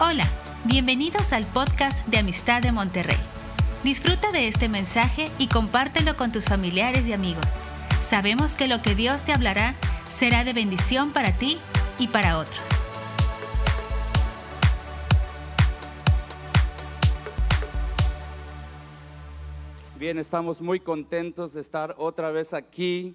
Hola, bienvenidos al podcast de Amistad de Monterrey. Disfruta de este mensaje y compártelo con tus familiares y amigos. Sabemos que lo que Dios te hablará será de bendición para ti y para otros. Bien, estamos muy contentos de estar otra vez aquí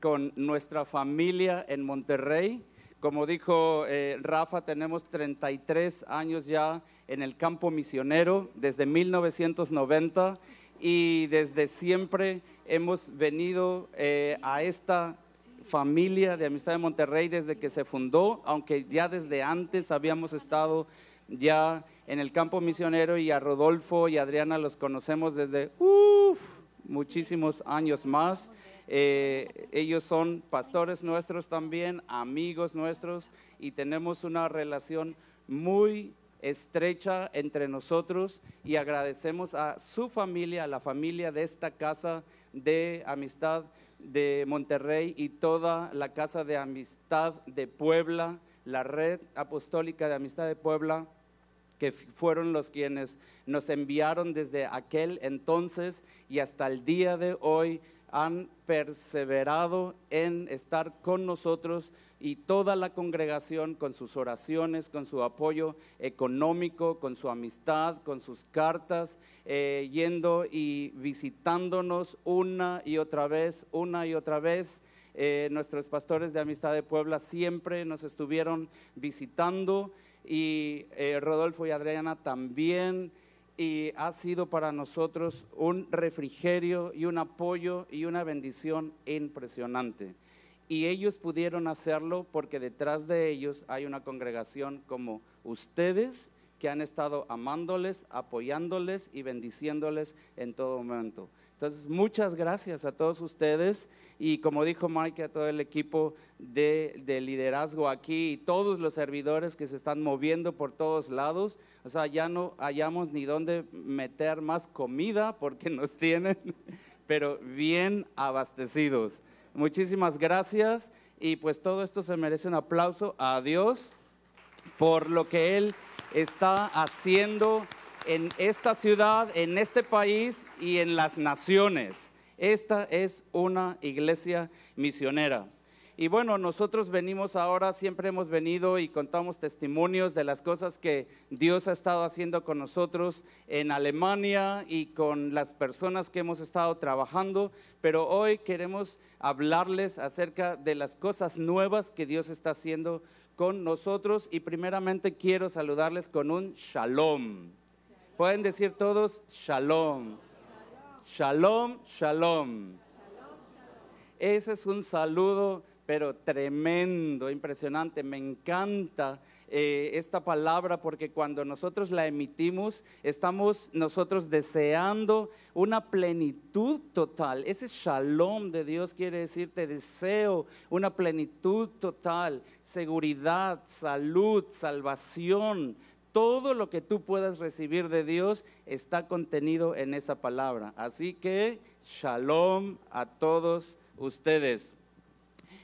con nuestra familia en Monterrey. Como dijo eh, Rafa, tenemos 33 años ya en el campo misionero, desde 1990, y desde siempre hemos venido eh, a esta familia de Amistad de Monterrey desde que se fundó, aunque ya desde antes habíamos estado ya en el campo misionero y a Rodolfo y Adriana los conocemos desde muchísimos años más. Eh, ellos son pastores nuestros también, amigos nuestros, y tenemos una relación muy estrecha entre nosotros y agradecemos a su familia, a la familia de esta casa de amistad de Monterrey y toda la casa de amistad de Puebla, la red apostólica de amistad de Puebla, que fueron los quienes nos enviaron desde aquel entonces y hasta el día de hoy han perseverado en estar con nosotros y toda la congregación con sus oraciones, con su apoyo económico, con su amistad, con sus cartas, eh, yendo y visitándonos una y otra vez, una y otra vez. Eh, nuestros pastores de Amistad de Puebla siempre nos estuvieron visitando y eh, Rodolfo y Adriana también y ha sido para nosotros un refrigerio y un apoyo y una bendición impresionante. Y ellos pudieron hacerlo porque detrás de ellos hay una congregación como ustedes que han estado amándoles, apoyándoles y bendiciéndoles en todo momento. Entonces, muchas gracias a todos ustedes y como dijo Mike, a todo el equipo de, liderazgo aquí y todos los servidores que se están moviendo por todos lados. O sea, ya no hallamos ni dónde meter más comida porque nos tienen, pero bien abastecidos. Muchísimas gracias y pues todo esto se merece un aplauso a Dios por lo que Él está haciendo en esta ciudad, en este país y en las naciones. Esta es una iglesia misionera. Y bueno, nosotros venimos ahora, siempre hemos venido y contamos testimonios de las cosas que Dios ha estado haciendo con nosotros en Alemania y con las personas que hemos estado trabajando, pero hoy queremos hablarles acerca de las cosas nuevas que Dios está haciendo con nosotros y primeramente quiero saludarles con un shalom. Pueden decir todos shalom. Shalom, shalom. Ese es un saludo, pero tremendo, impresionante. Me encanta eh, esta palabra porque cuando nosotros la emitimos, estamos nosotros deseando una plenitud total. Ese shalom de Dios quiere decir, te deseo una plenitud total, seguridad, salud, salvación, todo lo que tú puedas recibir de Dios está contenido en esa palabra. Así que shalom a todos ustedes.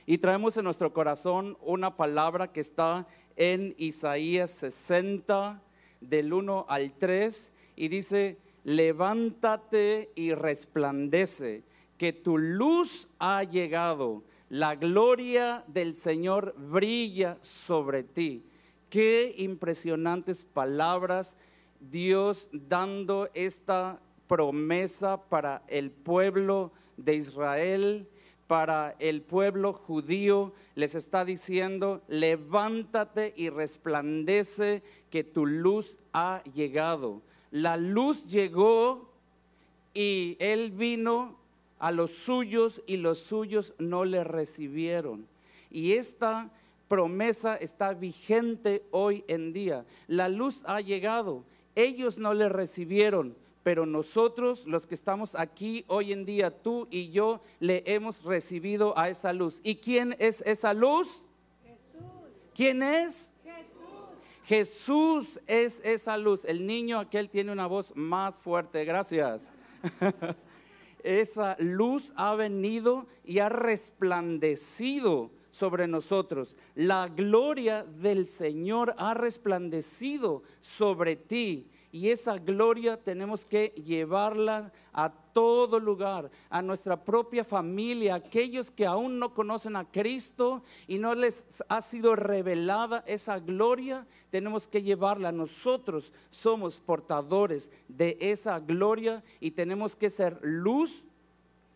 Y traemos en nuestro corazón una palabra que está en Isaías 60, del 1 al 3, y dice, levántate y resplandece, que tu luz ha llegado, la gloria del Señor brilla sobre ti. Qué impresionantes palabras Dios dando esta promesa para el pueblo de Israel, para el pueblo judío. Les está diciendo, levántate y resplandece que tu luz ha llegado. La luz llegó y él vino a los suyos y los suyos no le recibieron. Y esta promesa está vigente hoy en día. La luz ha llegado, ellos no le recibieron, pero nosotros, los que estamos aquí hoy en día, tú y yo, le hemos recibido a esa luz. ¿Y quién es esa luz? Jesús. ¿Quién es? Jesús. Jesús es esa luz. El niño aquel tiene una voz más fuerte. Gracias. esa luz ha venido y ha resplandecido sobre nosotros. La gloria del Señor ha resplandecido sobre ti y esa gloria tenemos que llevarla a todo lugar, a nuestra propia familia, aquellos que aún no conocen a Cristo y no les ha sido revelada esa gloria, tenemos que llevarla. Nosotros somos portadores de esa gloria y tenemos que ser luz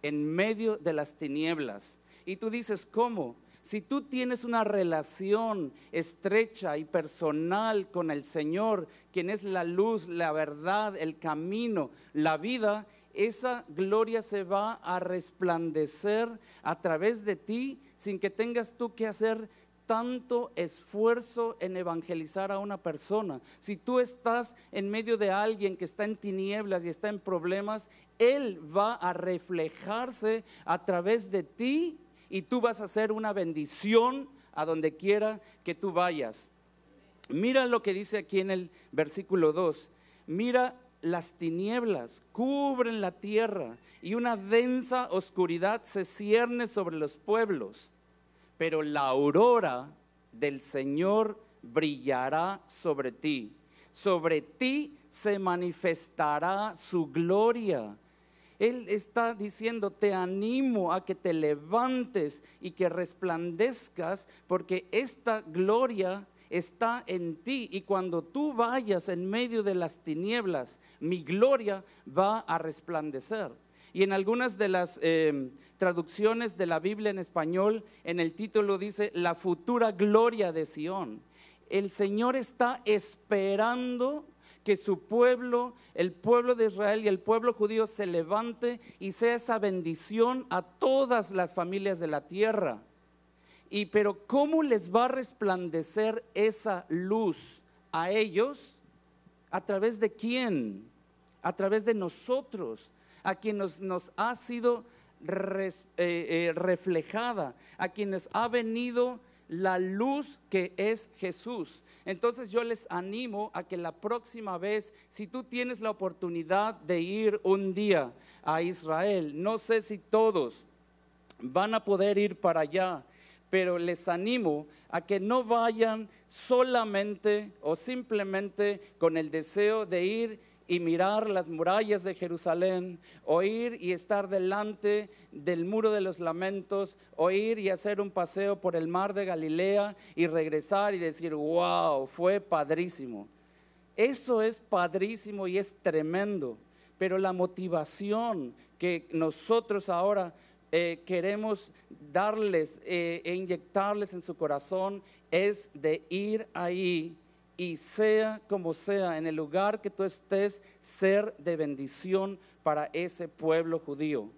en medio de las tinieblas. Y tú dices, ¿cómo? Si tú tienes una relación estrecha y personal con el Señor, quien es la luz, la verdad, el camino, la vida, esa gloria se va a resplandecer a través de ti sin que tengas tú que hacer tanto esfuerzo en evangelizar a una persona. Si tú estás en medio de alguien que está en tinieblas y está en problemas, Él va a reflejarse a través de ti y tú vas a ser una bendición a donde quiera que tú vayas. Mira lo que dice aquí en el versículo 2. Mira las tinieblas cubren la tierra y una densa oscuridad se cierne sobre los pueblos. Pero la aurora del Señor brillará sobre ti. Sobre ti se manifestará su gloria él está diciendo, te animo a que te levantes y que resplandezcas porque esta gloria está en ti y cuando tú vayas en medio de las tinieblas, mi gloria va a resplandecer. Y en algunas de las eh, traducciones de la Biblia en español, en el título dice, la futura gloria de Sión. El Señor está esperando que su pueblo, el pueblo de Israel y el pueblo judío se levante y sea esa bendición a todas las familias de la tierra. Y pero ¿cómo les va a resplandecer esa luz a ellos? ¿A través de quién? A través de nosotros, a quienes nos, ha sido eh, eh, reflejada, a quienes ha venido la luz que es Jesús. Entonces yo les animo a que la próxima vez, si tú tienes la oportunidad de ir un día a Israel, no sé si todos van a poder ir para allá, pero les animo a que no vayan solamente o simplemente con el deseo de ir y mirar las murallas de Jerusalén, oír y estar delante del muro de los lamentos, oír y hacer un paseo por el mar de Galilea y regresar y decir, wow, fue padrísimo. Eso es padrísimo y es tremendo, pero la motivación que nosotros ahora eh, queremos darles eh, e inyectarles en su corazón es de ir ahí y sea como sea, en el lugar que tú estés, ser de bendición para ese pueblo judío.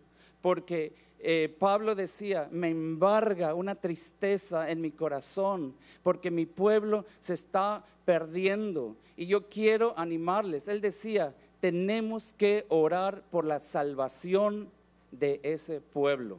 Porque eh, Pablo decía, me embarga una tristeza en mi corazón, porque mi pueblo se está perdiendo. Y yo quiero animarles. Él decía, tenemos que orar por la salvación de ese pueblo.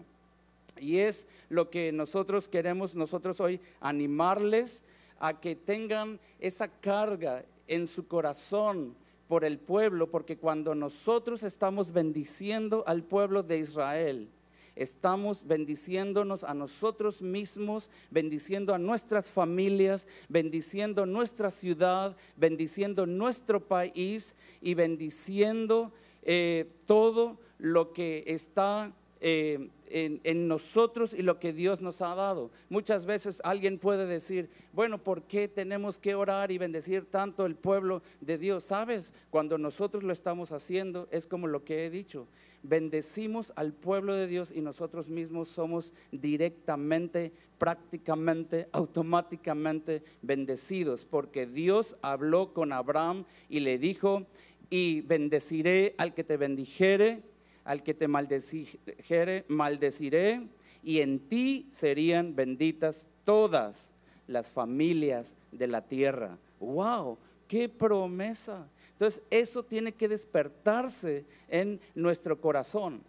Y es lo que nosotros queremos, nosotros hoy animarles a que tengan esa carga en su corazón por el pueblo, porque cuando nosotros estamos bendiciendo al pueblo de Israel, estamos bendiciéndonos a nosotros mismos, bendiciendo a nuestras familias, bendiciendo nuestra ciudad, bendiciendo nuestro país y bendiciendo eh, todo lo que está eh, en, nosotros y lo que Dios nos ha dado. Muchas veces alguien puede decir, bueno, ¿por qué tenemos que orar y bendecir tanto el pueblo de Dios? ¿Sabes? Cuando nosotros lo estamos haciendo es como lo que he dicho. Bendecimos al pueblo de Dios y nosotros mismos somos directamente, prácticamente, automáticamente bendecidos, porque Dios habló con Abraham y le dijo, y bendeciré al que te bendijere al que te maldeciré, maldeciré, y en ti serían benditas todas las familias de la tierra. ¡Wow! ¡Qué promesa! Entonces, eso tiene que despertarse en nuestro corazón.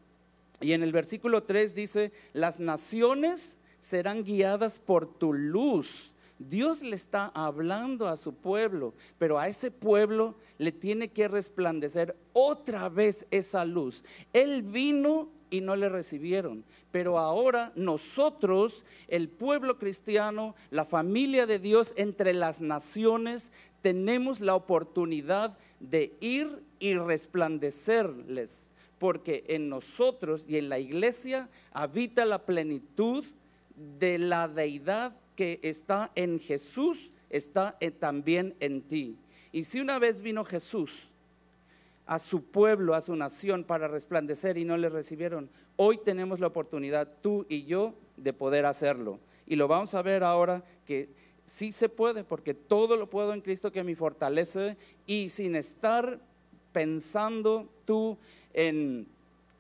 Y en el versículo 3 dice, las naciones serán guiadas por tu luz Dios le está hablando a su pueblo, pero a ese pueblo le tiene que resplandecer otra vez esa luz. Él vino y no le recibieron. Pero ahora nosotros, el pueblo cristiano, la familia de Dios entre las naciones, tenemos la oportunidad de ir y resplandecerles, porque en nosotros y en la iglesia habita la plenitud de la deidad que está en Jesús, está también en ti. Y si una vez vino Jesús a su pueblo, a su nación, para resplandecer y no le recibieron, hoy tenemos la oportunidad, tú y yo, de poder hacerlo. Y lo vamos a ver ahora que sí se puede, porque todo lo puedo en Cristo que me fortalece y sin estar pensando tú en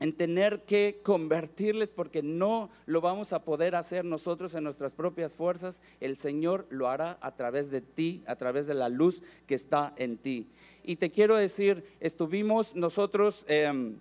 en tener que convertirles porque no lo vamos a poder hacer nosotros en nuestras propias fuerzas. El Señor lo hará a través de ti, a través de la luz que está en ti. Y te quiero decir, estuvimos nosotros em,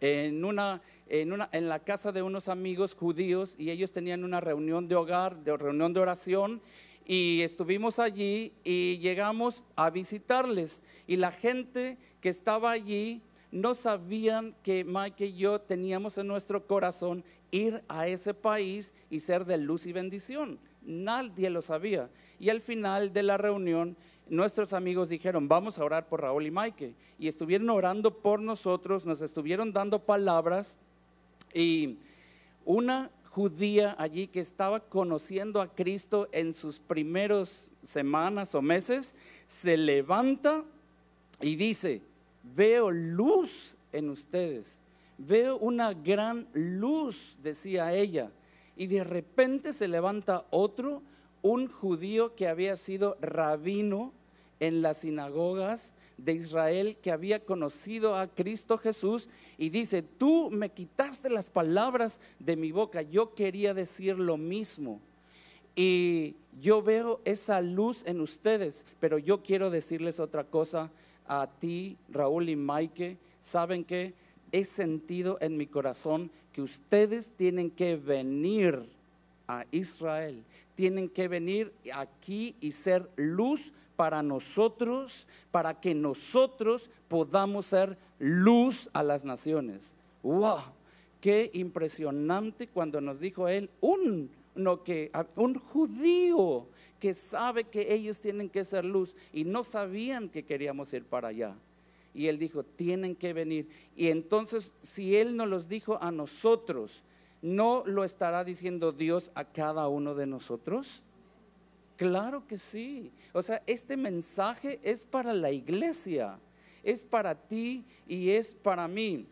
en, una, en, una, en la casa de unos amigos judíos y ellos tenían una reunión de hogar, de reunión de oración y estuvimos allí y llegamos a visitarles. Y la gente que estaba allí no sabían que Mike y yo teníamos en nuestro corazón ir a ese país y ser de luz y bendición. Nadie lo sabía. Y al final de la reunión, nuestros amigos dijeron, vamos a orar por Raúl y Mike. Y estuvieron orando por nosotros, nos estuvieron dando palabras. Y una judía allí que estaba conociendo a Cristo en sus primeros semanas o meses, se levanta y dice, veo luz en ustedes, veo una gran luz, decía ella. Y de repente se levanta otro, un judío que había sido rabino en las sinagogas de Israel, que había conocido a Cristo Jesús, y dice, tú me quitaste las palabras de mi boca, yo quería decir lo mismo. Y yo veo esa luz en ustedes, pero yo quiero decirles otra cosa a ti, Raúl y Maike, saben que he sentido en mi corazón que ustedes tienen que venir a Israel, tienen que venir aquí y ser luz para nosotros, para que nosotros podamos ser luz a las naciones. ¡Wow! Qué impresionante cuando nos dijo él, un, no, que, un judío que sabe que ellos tienen que ser luz y no sabían que queríamos ir para allá. Y él dijo, tienen que venir. Y entonces, si él nos los dijo a nosotros, ¿no lo estará diciendo Dios a cada uno de nosotros? Claro que sí. O sea, este mensaje es para la iglesia, es para ti y es para mí.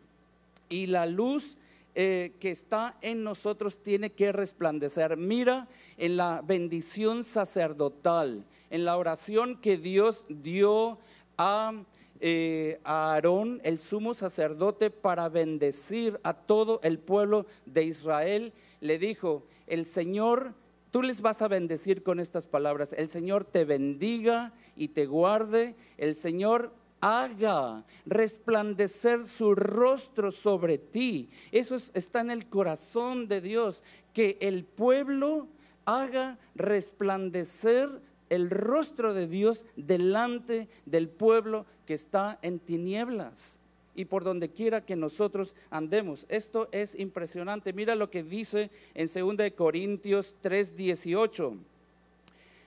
Y la luz eh, que está en nosotros tiene que resplandecer. Mira en la bendición sacerdotal, en la oración que Dios dio a, eh, a Aarón, el sumo sacerdote, para bendecir a todo el pueblo de Israel. Le dijo, el Señor Tú les vas a bendecir con estas palabras. El Señor te bendiga y te guarde. El Señor haga resplandecer su rostro sobre ti. Eso está en el corazón de Dios, que el pueblo haga resplandecer el rostro de Dios delante del pueblo que está en tinieblas y por donde quiera que nosotros andemos. Esto es impresionante. Mira lo que dice en 2 Corintios 3:18.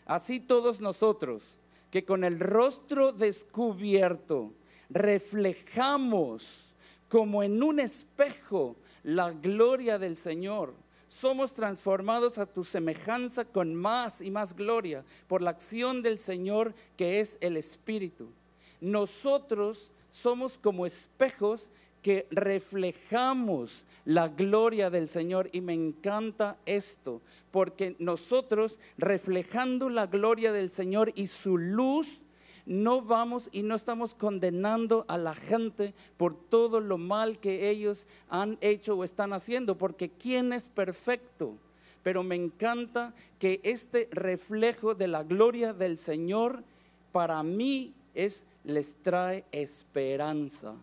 Así todos nosotros que con el rostro descubierto reflejamos como en un espejo la gloria del Señor. Somos transformados a tu semejanza con más y más gloria por la acción del Señor que es el Espíritu. Nosotros somos como espejos que reflejamos la gloria del Señor. Y me encanta esto, porque nosotros reflejando la gloria del Señor y su luz, no vamos y no estamos condenando a la gente por todo lo mal que ellos han hecho o están haciendo, porque ¿quién es perfecto? Pero me encanta que este reflejo de la gloria del Señor para mí es les trae esperanza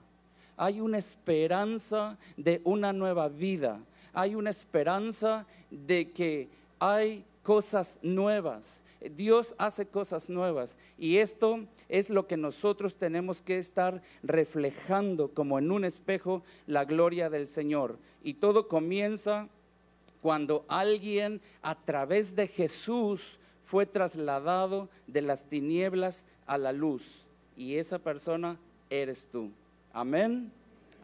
hay una esperanza de una nueva vida, hay una esperanza de que hay cosas nuevas. Dios hace cosas nuevas y esto es lo que nosotros tenemos que estar reflejando como en un espejo la gloria del Señor. Y todo comienza cuando alguien a través de Jesús fue trasladado de las tinieblas a la luz. Y esa persona eres tú. Amén.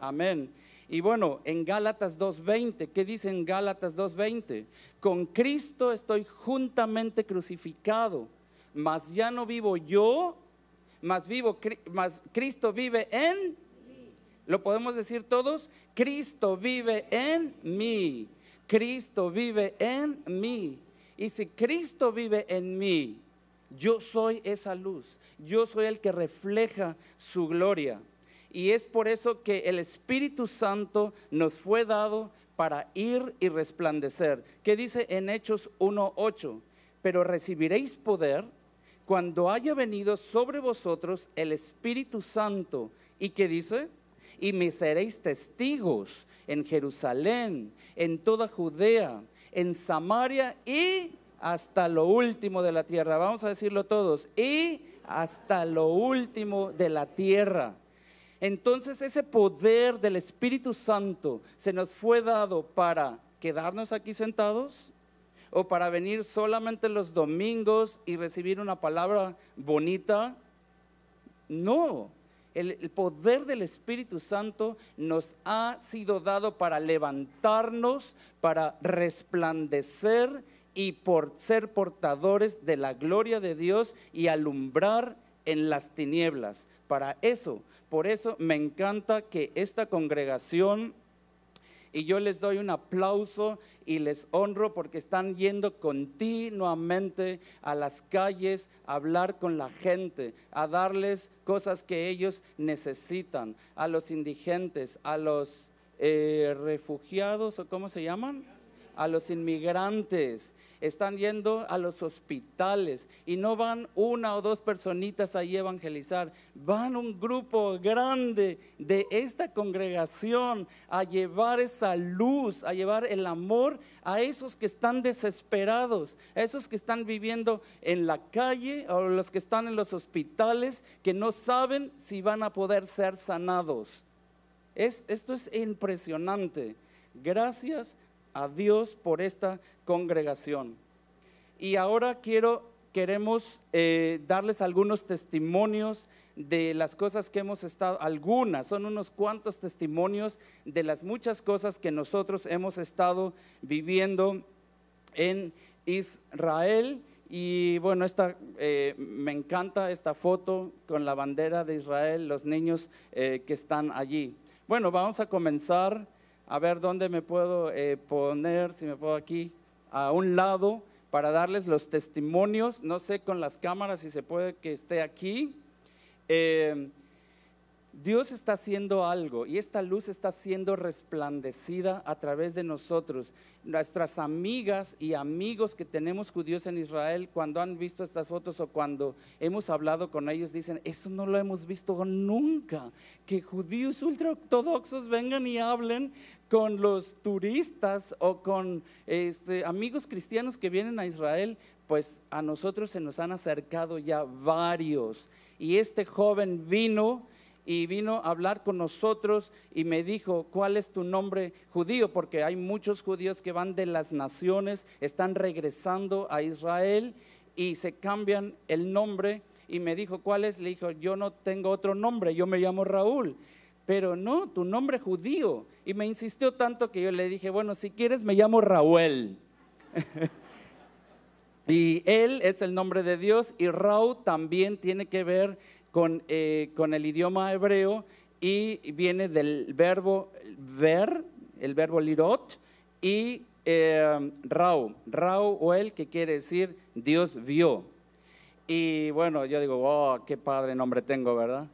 Amén. Y bueno, en Gálatas 2.20, ¿qué dice en Gálatas 2.20? Con Cristo estoy juntamente crucificado, mas ya no vivo yo, mas vivo, mas Cristo vive en, ¿lo podemos decir todos? Cristo vive en mí, Cristo vive en mí. Y si Cristo vive en mí, yo soy esa luz, yo soy el que refleja su gloria. Y es por eso que el Espíritu Santo nos fue dado para ir y resplandecer. ¿Qué dice en Hechos 1.8? Pero recibiréis poder cuando haya venido sobre vosotros el Espíritu Santo. ¿Y qué dice? Y me seréis testigos en Jerusalén, en toda Judea, en Samaria y hasta lo último de la tierra. Vamos a decirlo todos. Y hasta lo último de la tierra. Entonces ese poder del Espíritu Santo se nos fue dado para quedarnos aquí sentados o para venir solamente los domingos y recibir una palabra bonita. No, el, poder del Espíritu Santo nos ha sido dado para levantarnos, para resplandecer y por ser portadores de la gloria de Dios y alumbrar en las tinieblas. Para eso, por eso me encanta que esta congregación, y yo les doy un aplauso y les honro porque están yendo continuamente a las calles a hablar con la gente, a darles cosas que ellos necesitan, a los indigentes, a los eh, refugiados o cómo se llaman, a los inmigrantes están yendo a los hospitales y no van una o dos personitas ahí a evangelizar, van un grupo grande de esta congregación a llevar esa luz, a llevar el amor a esos que están desesperados, a esos que están viviendo en la calle o los que están en los hospitales que no saben si van a poder ser sanados. Es, esto es impresionante. Gracias a Dios por esta congregación. Y ahora quiero, queremos eh, darles algunos testimonios de las cosas que hemos estado, algunas, son unos cuantos testimonios de las muchas cosas que nosotros hemos estado viviendo en Israel. Y bueno, esta, eh, me encanta esta foto con la bandera de Israel, los niños eh, que están allí. Bueno, vamos a comenzar a ver dónde me puedo eh, poner, si me puedo aquí, a un lado para darles los testimonios. No sé con las cámaras si se puede que esté aquí. Eh, Dios está haciendo algo y esta luz está siendo resplandecida a través de nosotros. Nuestras amigas y amigos que tenemos judíos en Israel, cuando han visto estas fotos o cuando hemos hablado con ellos, dicen, eso no lo hemos visto nunca. Que judíos ultraortodoxos vengan y hablen con los turistas o con este, amigos cristianos que vienen a Israel, pues a nosotros se nos han acercado ya varios. Y este joven vino y vino a hablar con nosotros y me dijo, ¿cuál es tu nombre judío? Porque hay muchos judíos que van de las naciones, están regresando a Israel y se cambian el nombre. Y me dijo, ¿cuál es? Le dijo, yo no tengo otro nombre, yo me llamo Raúl. Pero no, tu nombre judío. Y me insistió tanto que yo le dije, bueno, si quieres me llamo Raúl. y él es el nombre de Dios y Raúl también tiene que ver con, eh, con el idioma hebreo y viene del verbo ver, el verbo lirot, y eh, rau, rau o el que quiere decir Dios vio. Y bueno, yo digo, oh, qué padre nombre tengo, ¿verdad?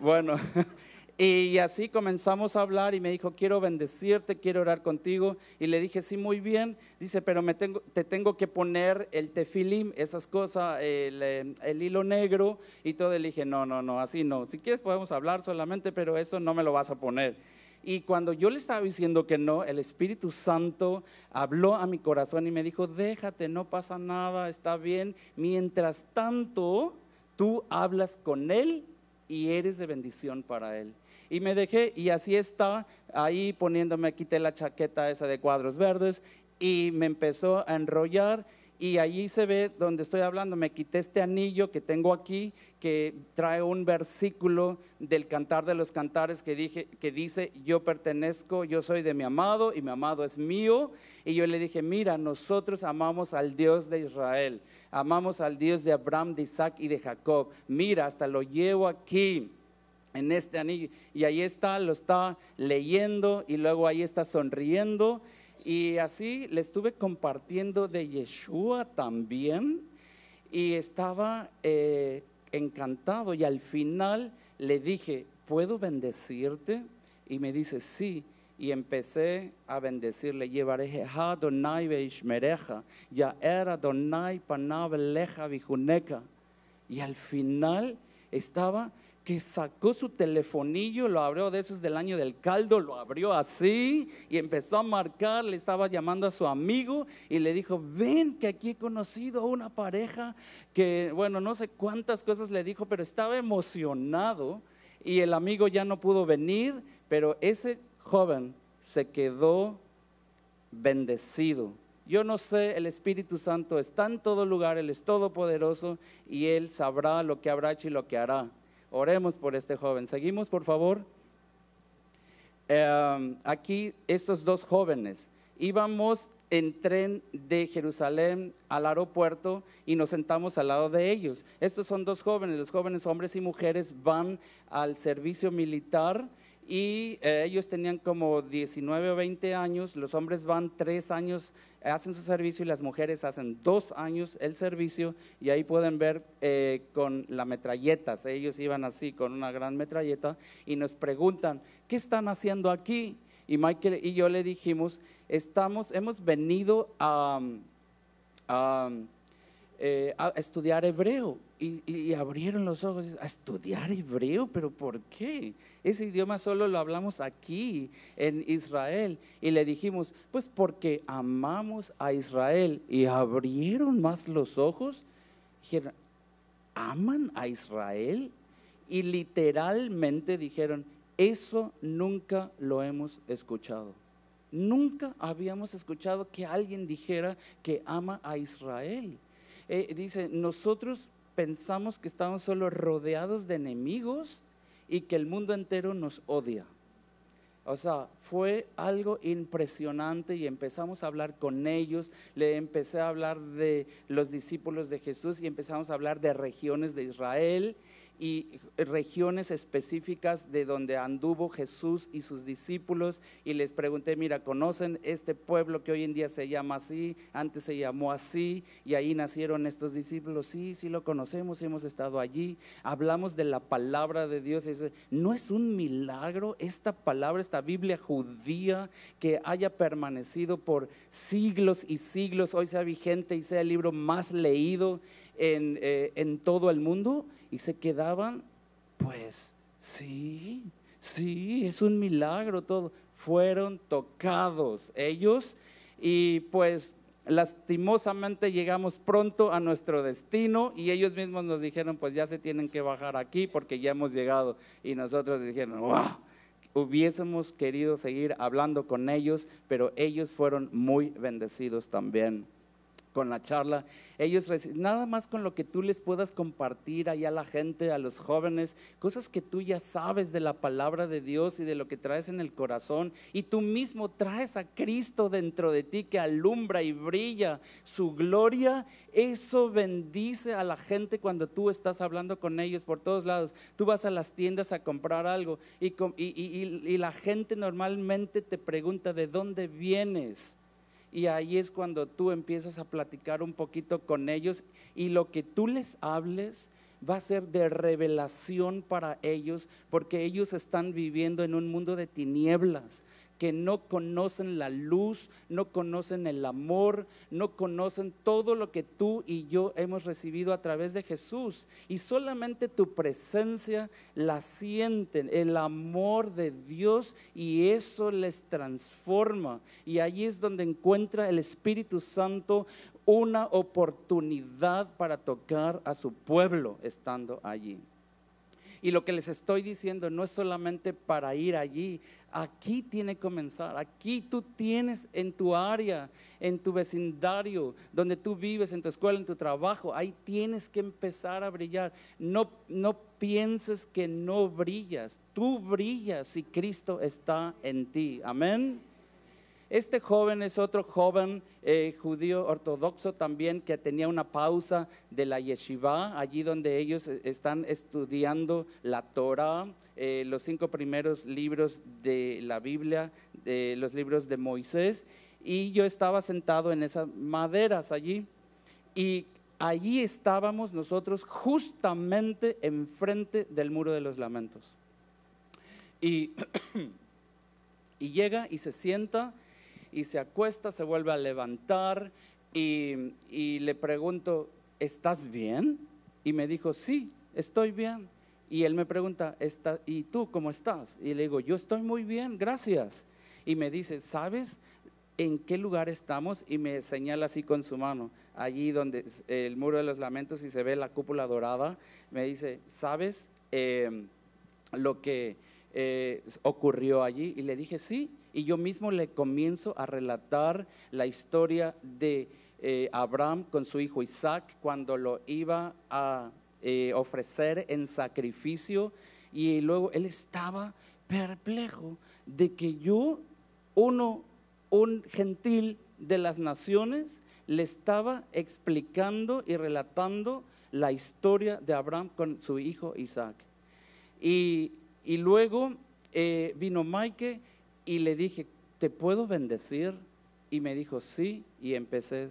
Bueno, Y así comenzamos a hablar y me dijo, quiero bendecirte, quiero orar contigo. Y le dije, sí, muy bien. Dice, pero me tengo, te tengo que poner el tefilim, esas cosas, el, el, hilo negro y todo. Le dije, no, no, no, así no. Si quieres podemos hablar solamente, pero eso no me lo vas a poner. Y cuando yo le estaba diciendo que no, el Espíritu Santo habló a mi corazón y me dijo, déjate, no pasa nada, está bien. Mientras tanto, tú hablas con Él y eres de bendición para Él. Y me dejé, y así está, ahí poniéndome, quité la chaqueta esa de cuadros verdes y me empezó a enrollar y allí se ve donde estoy hablando, me quité este anillo que tengo aquí, que trae un versículo del cantar de los cantares que, dije, que dice, yo pertenezco, yo soy de mi amado y mi amado es mío. Y yo le dije, mira, nosotros amamos al Dios de Israel, amamos al Dios de Abraham, de Isaac y de Jacob. Mira, hasta lo llevo aquí en este anillo. Y ahí está, lo está leyendo y luego ahí está sonriendo. Y así le estuve compartiendo de Yeshua también y estaba eh, encantado y al final le dije, ¿puedo bendecirte? Y me dice, sí. Y empecé a bendecirle, llevaré Donai Beishmereja, ya era Donai Panabeleja Vijuneca. Y al final estaba que sacó su telefonillo, lo abrió de esos del año del caldo, lo abrió así y empezó a marcar, le estaba llamando a su amigo y le dijo, ven que aquí he conocido a una pareja que, bueno, no sé cuántas cosas le dijo, pero estaba emocionado y el amigo ya no pudo venir, pero ese joven se quedó bendecido. Yo no sé, el Espíritu Santo está en todo lugar, Él es todopoderoso y Él sabrá lo que habrá hecho y lo que hará. Oremos por este joven. Seguimos, por favor. Em, aquí estos dos jóvenes íbamos en tren de Jerusalén al aeropuerto y nos sentamos al lado de ellos. Estos son dos jóvenes, los jóvenes hombres y mujeres van al servicio militar y eh, ellos tenían como 19 o 20 años, los hombres van tres años hacen su servicio y las mujeres hacen dos años el servicio y ahí pueden ver eh, con la metralleta, ellos iban así con una gran metralleta y nos preguntan, ¿qué están haciendo aquí? Y Michael y yo le dijimos, estamos, hemos venido a eh, a estudiar hebreo. Y, abrieron los ojos a estudiar hebreo, pero ¿por qué? Ese idioma solo lo hablamos aquí en Israel. Y le dijimos, pues porque amamos a Israel. Y abrieron más los ojos. Dijeron, ¿aman a Israel? Y literalmente dijeron, eso nunca lo hemos escuchado. Nunca habíamos escuchado que alguien dijera que ama a Israel. Eh, dice, nosotros pensamos que estamos solo rodeados de enemigos y que el mundo entero nos odia. O sea, fue algo impresionante y empezamos a hablar con ellos, le empecé a hablar de los discípulos de Jesús y empezamos a hablar de regiones de Israel y regiones específicas de donde anduvo Jesús y sus discípulos y les pregunté, mira, ¿conocen este pueblo que hoy en día se llama así? Antes se llamó así y ahí nacieron estos discípulos. Sí, sí lo conocemos, hemos estado allí. Hablamos de la palabra de Dios. No es un milagro esta palabra, esta Biblia judía que haya permanecido por siglos y siglos, hoy sea vigente y sea el libro más leído en, eh, en todo el mundo y se quedaban, pues sí, sí, es un milagro todo. Fueron tocados ellos y pues lastimosamente llegamos pronto a nuestro destino y ellos mismos nos dijeron, pues ya se tienen que bajar aquí porque ya hemos llegado. Y nosotros dijeron, wow, hubiésemos querido seguir hablando con ellos, pero ellos fueron muy bendecidos también con la charla. Ellos nada más con lo que tú les puedas compartir allá a la gente, a los jóvenes, cosas que tú ya sabes de la palabra de Dios y de lo que traes en el corazón. Y tú mismo traes a Cristo dentro de ti que alumbra y brilla su gloria. Eso bendice a la gente cuando tú estás hablando con ellos por todos lados. Tú vas a las tiendas a comprar algo y, y la gente normalmente te pregunta de dónde vienes y ahí es cuando tú empiezas a platicar un poquito con ellos y lo que tú les hables va a ser de revelación para ellos porque ellos están viviendo en un mundo de tinieblas que no conocen la luz, no conocen el amor, no conocen todo lo que tú y yo hemos recibido a través de Jesús. Y solamente tu presencia la sienten, el amor de Dios, y eso les transforma. Y allí es donde encuentra el Espíritu Santo una oportunidad para tocar a su pueblo estando allí. Y lo que les estoy diciendo no es solamente para ir allí, aquí tiene que comenzar, aquí tú tienes en tu área, en tu vecindario, donde tú vives, en tu escuela, en tu trabajo, ahí tienes que empezar a brillar. No, no pienses que no brillas, tú brillas si Cristo está en ti. Amén. Este joven es otro joven eh, judío ortodoxo también que tenía una pausa de la yeshiva, allí donde ellos eh, están estudiando la Torah, eh, los cinco primeros libros de la Biblia, los libros de Moisés, y yo estaba sentado en esas maderas allí, y allí estábamos nosotros justamente enfrente del muro de los lamentos. Y, y llega y se sienta y se acuesta, se vuelve a levantar y, le pregunto, ¿estás bien? Y me dijo, sí, estoy bien. Y él me pregunta, ¿y tú cómo estás? Y le digo, yo estoy muy bien, gracias. Y me dice, ¿sabes en qué lugar estamos? Y me señala así con su mano, allí donde el muro de los lamentos y se ve la cúpula dorada. Me dice, ¿sabes em, lo que eh, ocurrió allí? Y le dije, sí y yo mismo le comienzo a relatar la historia de eh, Abraham con su hijo Isaac cuando lo iba a eh, ofrecer en sacrificio y luego él estaba perplejo de que yo, uno, un gentil de las naciones, le estaba explicando y relatando la historia de Abraham con su hijo Isaac. Y, luego eh, vino Mike y le dije, ¿te puedo bendecir? Y me dijo, sí. Y empecé,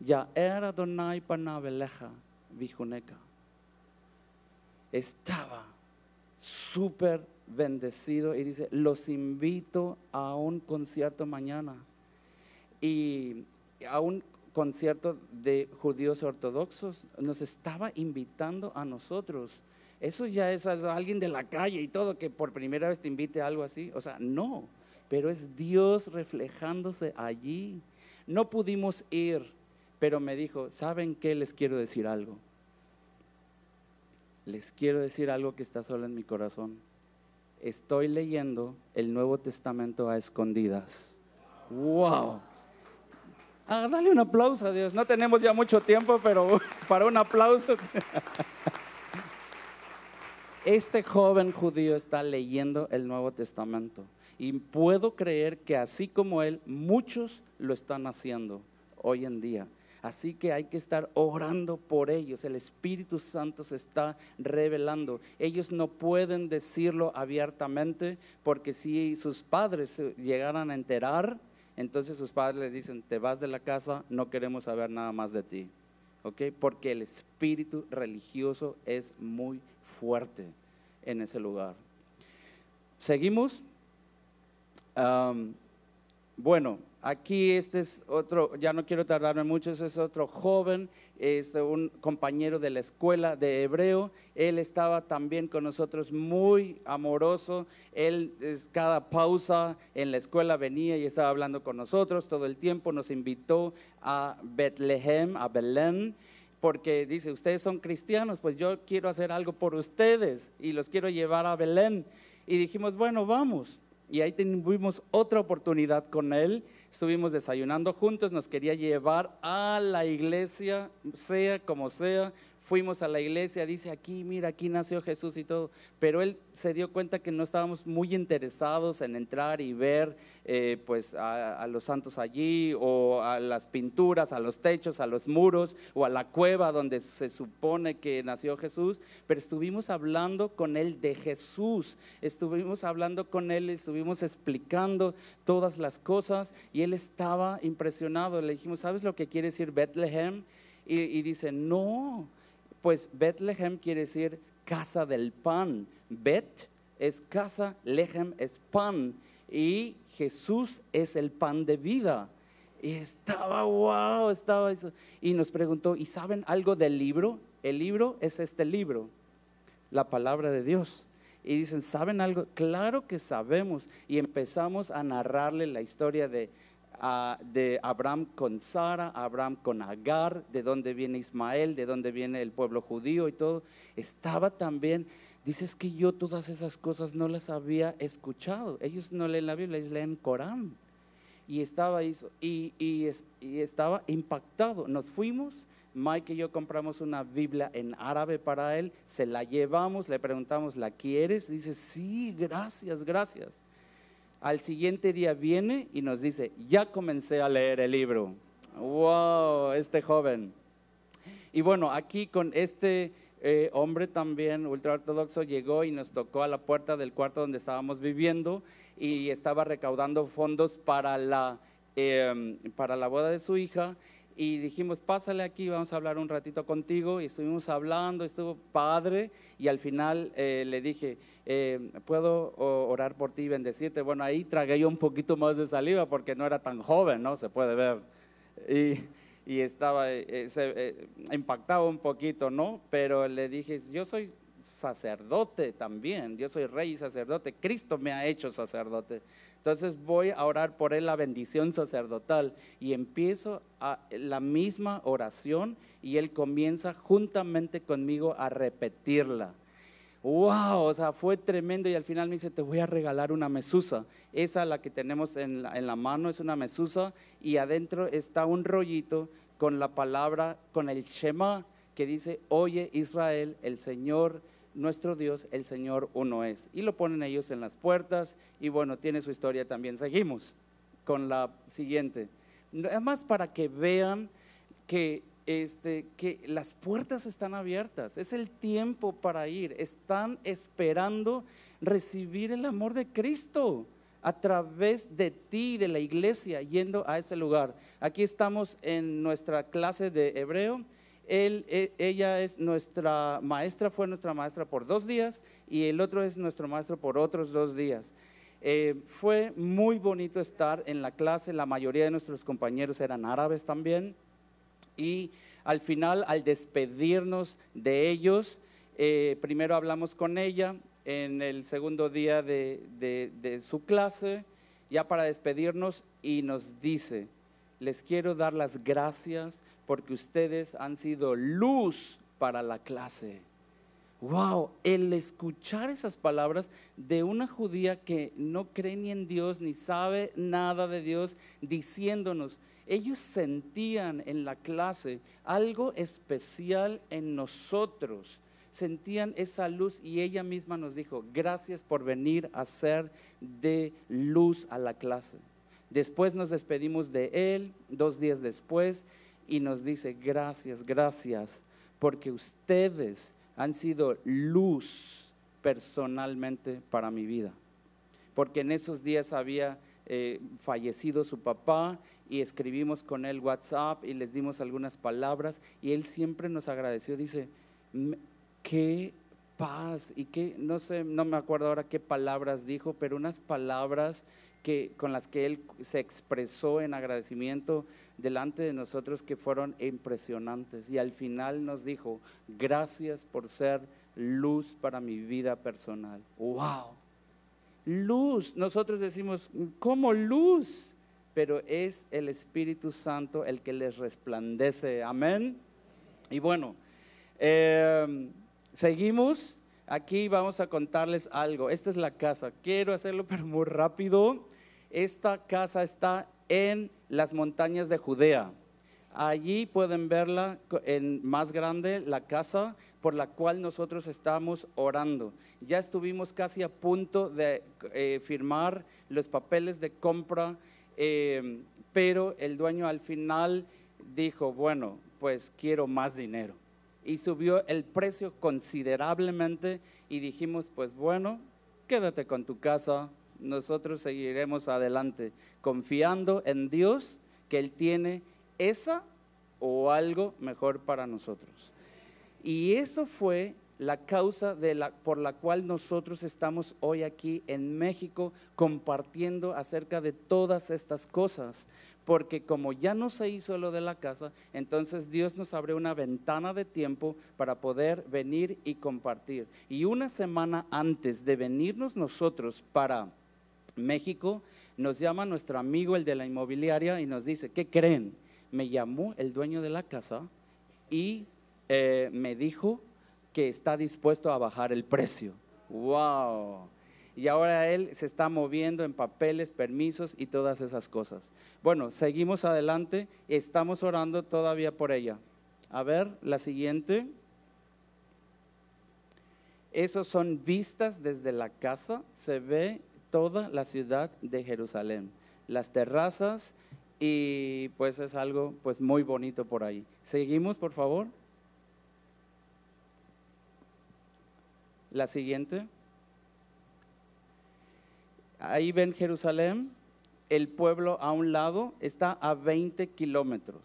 ya era Adonai Panabeleja, Vijuneca. Estaba súper bendecido y dice, los invito a un concierto mañana. Y a un concierto de judíos ortodoxos. Nos estaba invitando a nosotros. Eso ya es alguien de la calle y todo que por primera vez te invite a algo así. O sea, no, pero es Dios reflejándose allí. No pudimos ir, pero me dijo, ¿saben qué? Les quiero decir algo. Les quiero decir algo que está solo en mi corazón. Estoy leyendo el Nuevo Testamento a escondidas. ¡Wow! Ah, dale un aplauso a Dios. No tenemos ya mucho tiempo, pero para un aplauso. este joven judío está leyendo el Nuevo Testamento y puedo creer que así como él, muchos lo están haciendo hoy en día. Así que hay que estar orando por ellos. El Espíritu Santo se está revelando. Ellos no pueden decirlo abiertamente porque si sus padres llegaran a enterar, entonces sus padres les dicen, te vas de la casa, no queremos saber nada más de ti. Porque el espíritu religioso es muy fuerte en ese lugar. Seguimos. bueno, aquí este es otro, ya no quiero tardarme mucho, ese es otro joven, es un compañero de la escuela de hebreo. Él estaba también con nosotros muy amoroso. Él cada pausa en la escuela venía y estaba hablando con nosotros todo el tiempo. Nos invitó a Bethlehem, a Belén porque dice, ustedes son cristianos, pues yo quiero hacer algo por ustedes y los quiero llevar a Belén. Y dijimos, bueno, vamos. Y ahí tuvimos otra oportunidad con él. Estuvimos desayunando juntos, nos quería llevar a la iglesia, sea como sea fuimos a la iglesia, dice aquí, mira, aquí nació Jesús y todo, pero él se dio cuenta que no estábamos muy interesados en entrar y ver eh, pues a, los santos allí o a las pinturas, a los techos, a los muros o a la cueva donde se supone que nació Jesús, pero estuvimos hablando con él de Jesús, estuvimos hablando con él, estuvimos explicando todas las cosas y él estaba impresionado, le dijimos, ¿sabes lo que quiere decir Bethlehem? y dice, no, pues Bethlehem quiere decir casa del pan. Bet, es casa, lejem es pan y Jesús es el pan de vida. Y estaba, wow, estaba eso. Y nos preguntó, ¿y saben algo del libro? El libro es este libro, la palabra de Dios. Y dicen, ¿saben algo? Claro que sabemos. Y empezamos a narrarle la historia de, ah, de Abraham con Sara, Abraham con Agar, de dónde viene Ismael, de dónde viene el pueblo judío y todo. Estaba también, dices que yo todas esas cosas no las había escuchado. Ellos no leen la Biblia, ellos leen Corán. Y estaba, y, estaba impactado. Nos fuimos Mike y yo compramos una Biblia en árabe para él, se la llevamos, le preguntamos, ¿la quieres? Dice, sí, gracias, gracias. Al siguiente día viene y nos dice, ya comencé a leer el libro. ¡Wow! Este joven. Y bueno, aquí con este eh, hombre también ultraortodoxo llegó y nos tocó a la puerta del cuarto donde estábamos viviendo y estaba recaudando fondos para la, eh, para la boda de su hija y dijimos, pásale aquí, vamos a hablar un ratito contigo. Y estuvimos hablando, estuvo padre. Y al final eh, le dije, eh, ¿puedo orar por ti y bendecirte? Bueno, ahí tragué yo un poquito más de saliva porque no era tan joven, ¿no? Se puede ver. Y, y estaba eh, se, impactado un poquito, ¿no? Pero le dije, yo soy sacerdote también, yo soy rey y sacerdote, Cristo me ha hecho sacerdote. Entonces voy a orar por él la bendición sacerdotal y empiezo a, la misma oración y él comienza juntamente conmigo a repetirla. ¡Wow! O sea, fue tremendo y al final me dice, te voy a regalar una mesusa. Esa la que tenemos en la, en la mano es una mesusa y adentro está un rollito con la palabra, con el Shema que dice, oye Israel, el Señor nuestro Dios, el Señor uno es. Y lo ponen ellos en las puertas y bueno, tiene su historia también. Seguimos con la siguiente. Además para que vean que, este, que las puertas están abiertas, es el tiempo para ir, están esperando recibir el amor de Cristo a través de ti, de la iglesia, yendo a ese lugar. Aquí estamos en nuestra clase de hebreo él, e, ella es nuestra maestra, fue nuestra maestra por dos días y el otro es nuestro maestro por otros dos días. Eh, fue muy bonito estar en la clase, la mayoría de nuestros compañeros eran árabes también y al final, al despedirnos de ellos, eh, primero hablamos con ella en el segundo día de, de su clase, ya para despedirnos y nos dice, les quiero dar las gracias porque ustedes han sido luz para la clase. Wow, el escuchar esas palabras de una judía que no cree ni en Dios ni sabe nada de Dios, diciéndonos, ellos sentían en la clase algo especial en nosotros, sentían esa luz y ella misma nos dijo, gracias por venir a ser de luz a la clase. Después nos despedimos de él, dos días después, y nos dice, gracias, gracias, porque ustedes han sido luz personalmente para mi vida. Porque en esos días había eh, fallecido su papá y escribimos con él WhatsApp y les dimos algunas palabras y él siempre nos agradeció. Dice, qué paz y qué, no sé, no me acuerdo ahora qué palabras dijo, pero unas palabras con las que Él se expresó en agradecimiento delante de nosotros que fueron impresionantes. Y al final nos dijo, gracias por ser luz para mi vida personal. ¡Wow! Luz. Nosotros decimos, ¿cómo luz? Pero es el Espíritu Santo el que les resplandece. Amén. Y bueno, em, seguimos. Aquí vamos a contarles algo. Esta es la casa. Quiero hacerlo pero muy rápido. Esta casa está en las montañas de Judea. Allí pueden verla en más grande, la casa por la cual nosotros estamos orando. Ya estuvimos casi a punto de eh, firmar los papeles de compra, eh, pero el dueño al final dijo, bueno, pues quiero más dinero. Y subió el precio considerablemente y dijimos, pues bueno, quédate con tu casa, nosotros seguiremos adelante, confiando en Dios que Él tiene esa o algo mejor para nosotros. Y eso fue la causa de la, por la cual nosotros estamos hoy aquí en México compartiendo acerca de todas estas cosas. Porque como ya no se hizo lo de la casa, entonces Dios nos abre una ventana de tiempo para poder venir y compartir. Y una semana antes de venirnos nosotros para México, nos llama nuestro amigo, el de la inmobiliaria, y nos dice, ¿qué creen? Me llamó el dueño de la casa y eh, me dijo que está dispuesto a bajar el precio. ¡Wow! Y ahora él se está moviendo en papeles, permisos y todas esas cosas. Bueno, seguimos adelante. Estamos orando todavía por ella. A ver, la siguiente. Esos son vistas desde la casa. Se ve toda la ciudad de Jerusalén. Las terrazas y pues es algo pues muy bonito por ahí. Seguimos, por favor. La siguiente. Ahí ven Jerusalén, el pueblo a un lado está a 20 kilómetros.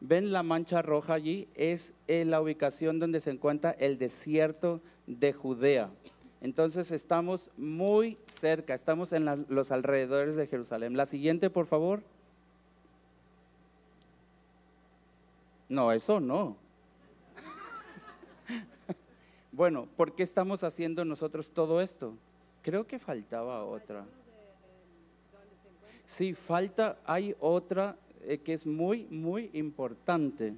Ven la mancha roja allí, es en la ubicación donde se encuentra el desierto de Judea. Entonces estamos muy cerca, estamos en los alrededores de Jerusalén. La siguiente, por favor. No, eso no. Bueno, ¿por qué estamos haciendo nosotros todo esto? Creo que faltaba otra. Sí, falta, hay otra eh, que es muy, muy importante.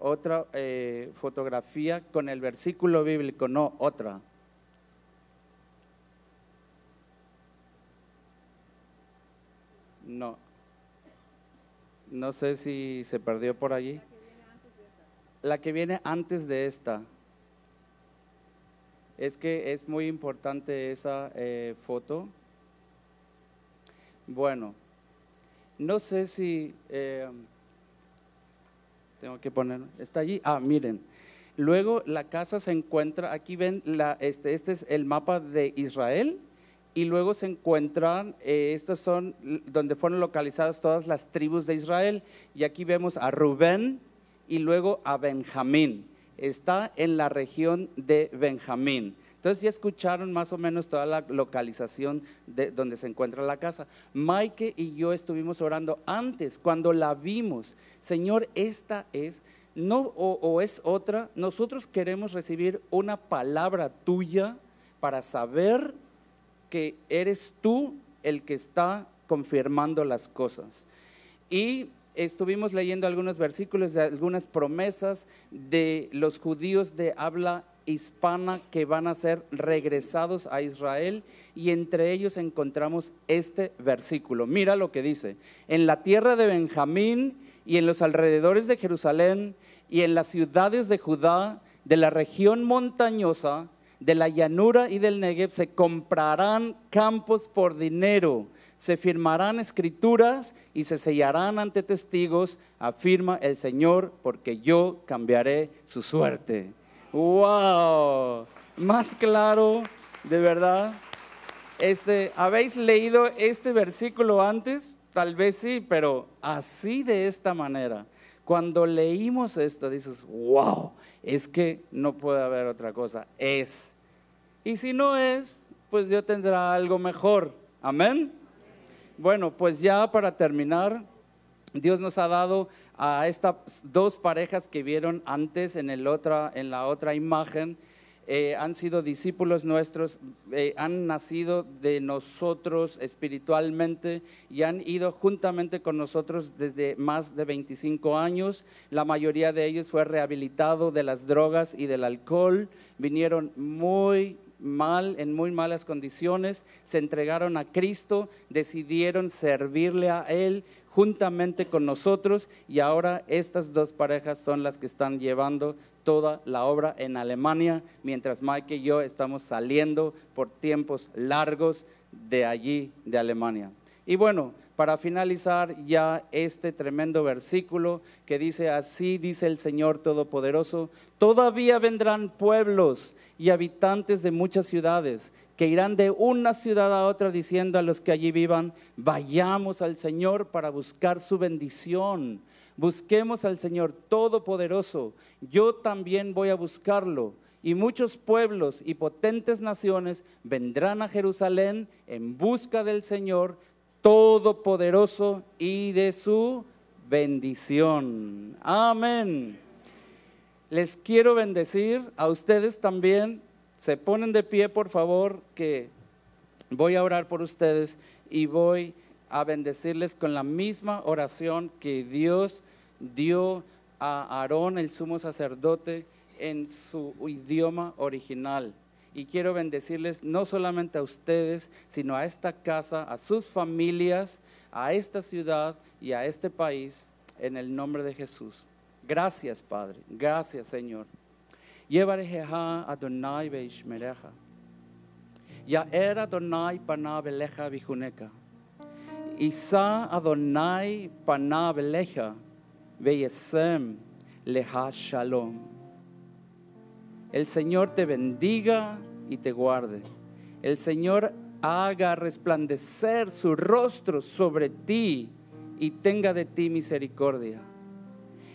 Otra eh, fotografía con el versículo bíblico, no, otra. No. No sé si se perdió por allí. La que viene antes de esta es que es muy importante esa eh, foto. Bueno, no sé si eh, tengo que poner, está allí. Ah, miren. Luego la casa se encuentra, aquí ven, la, este, este es el mapa de Israel y luego se encuentran, eh, estos son donde fueron localizadas todas las tribus de Israel y aquí vemos a Rubén y luego a Benjamín está en la región de Benjamín. Entonces ya escucharon más o menos toda la localización de donde se encuentra la casa. Mike y yo estuvimos orando antes, cuando la vimos. Señor, esta es, no, o es otra. Nosotros queremos recibir una palabra tuya para saber que eres tú el que está confirmando las cosas. Y estuvimos leyendo algunos versículos de algunas promesas de los judíos de habla hispana que van a ser regresados a Israel y entre ellos encontramos este versículo. Mira lo que dice, en la tierra de Benjamín y en los alrededores de Jerusalén y en las ciudades de Judá, de la región montañosa, de la llanura y del Negev, se comprarán campos por dinero se firmarán escrituras y se sellarán ante testigos, afirma el Señor, porque yo cambiaré su suerte. ¡Wow! Más claro, de verdad. Este, ¿Habéis leído este versículo antes? Tal vez sí, pero así de esta manera. Cuando leímos esto, dices, wow, es que no puede haber otra cosa, es. Y si no es, pues Dios tendrá algo mejor. Amén. Bueno, pues ya para terminar, Dios nos ha dado a estas dos parejas que vieron antes en, el otra, en la otra imagen. Eh, han sido discípulos nuestros, eh, han nacido de nosotros espiritualmente y han ido juntamente con nosotros desde más de 25 años. La mayoría de ellos fue rehabilitado de las drogas y del alcohol. Vinieron muy mal, en muy malas condiciones, se entregaron a Cristo, decidieron servirle a Él juntamente con nosotros y ahora estas dos parejas son las que están llevando toda la obra en Alemania, mientras Mike y yo estamos saliendo por tiempos largos de allí, de Alemania. Y bueno, para finalizar ya este tremendo versículo que dice, así dice el Señor Todopoderoso, todavía vendrán pueblos y habitantes de muchas ciudades que irán de una ciudad a otra diciendo a los que allí vivan, vayamos al Señor para buscar su bendición. Busquemos al Señor Todopoderoso. Yo también voy a buscarlo y muchos pueblos y potentes naciones vendrán a Jerusalén en busca del Señor Todopoderoso y de su bendición. Amén. Les quiero bendecir a ustedes también. Se ponen de pie, por favor, que voy a orar por ustedes y voy a bendecirles con la misma oración que Dios dio a Aarón, el sumo sacerdote, en su idioma original. Y quiero bendecirles no solamente a ustedes, sino a esta casa, a sus familias, a esta ciudad y a este país, en el nombre de Jesús. Gracias, Padre. Gracias, Señor. Yevarejeha Adonai Beishmereja. Ya era Adonai panabeleja bijuneka. Isa Adonai panabeleja veyesem leha shalom. El Señor te bendiga y te guarde. El Señor haga resplandecer su rostro sobre ti y tenga de ti misericordia.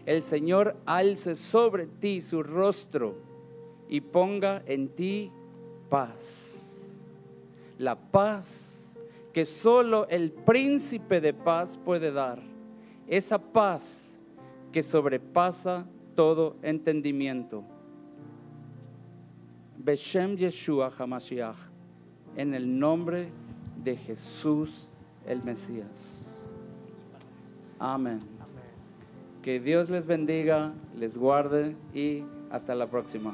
El Señor alce sobre ti su rostro y ponga en ti paz. La paz que solo el príncipe de paz puede dar. Esa paz que sobrepasa todo entendimiento Beshem Yeshua HaMashiach, en el nombre de Jesús el Mesías. Amén. Que Dios les bendiga, les guarde y hasta la próxima.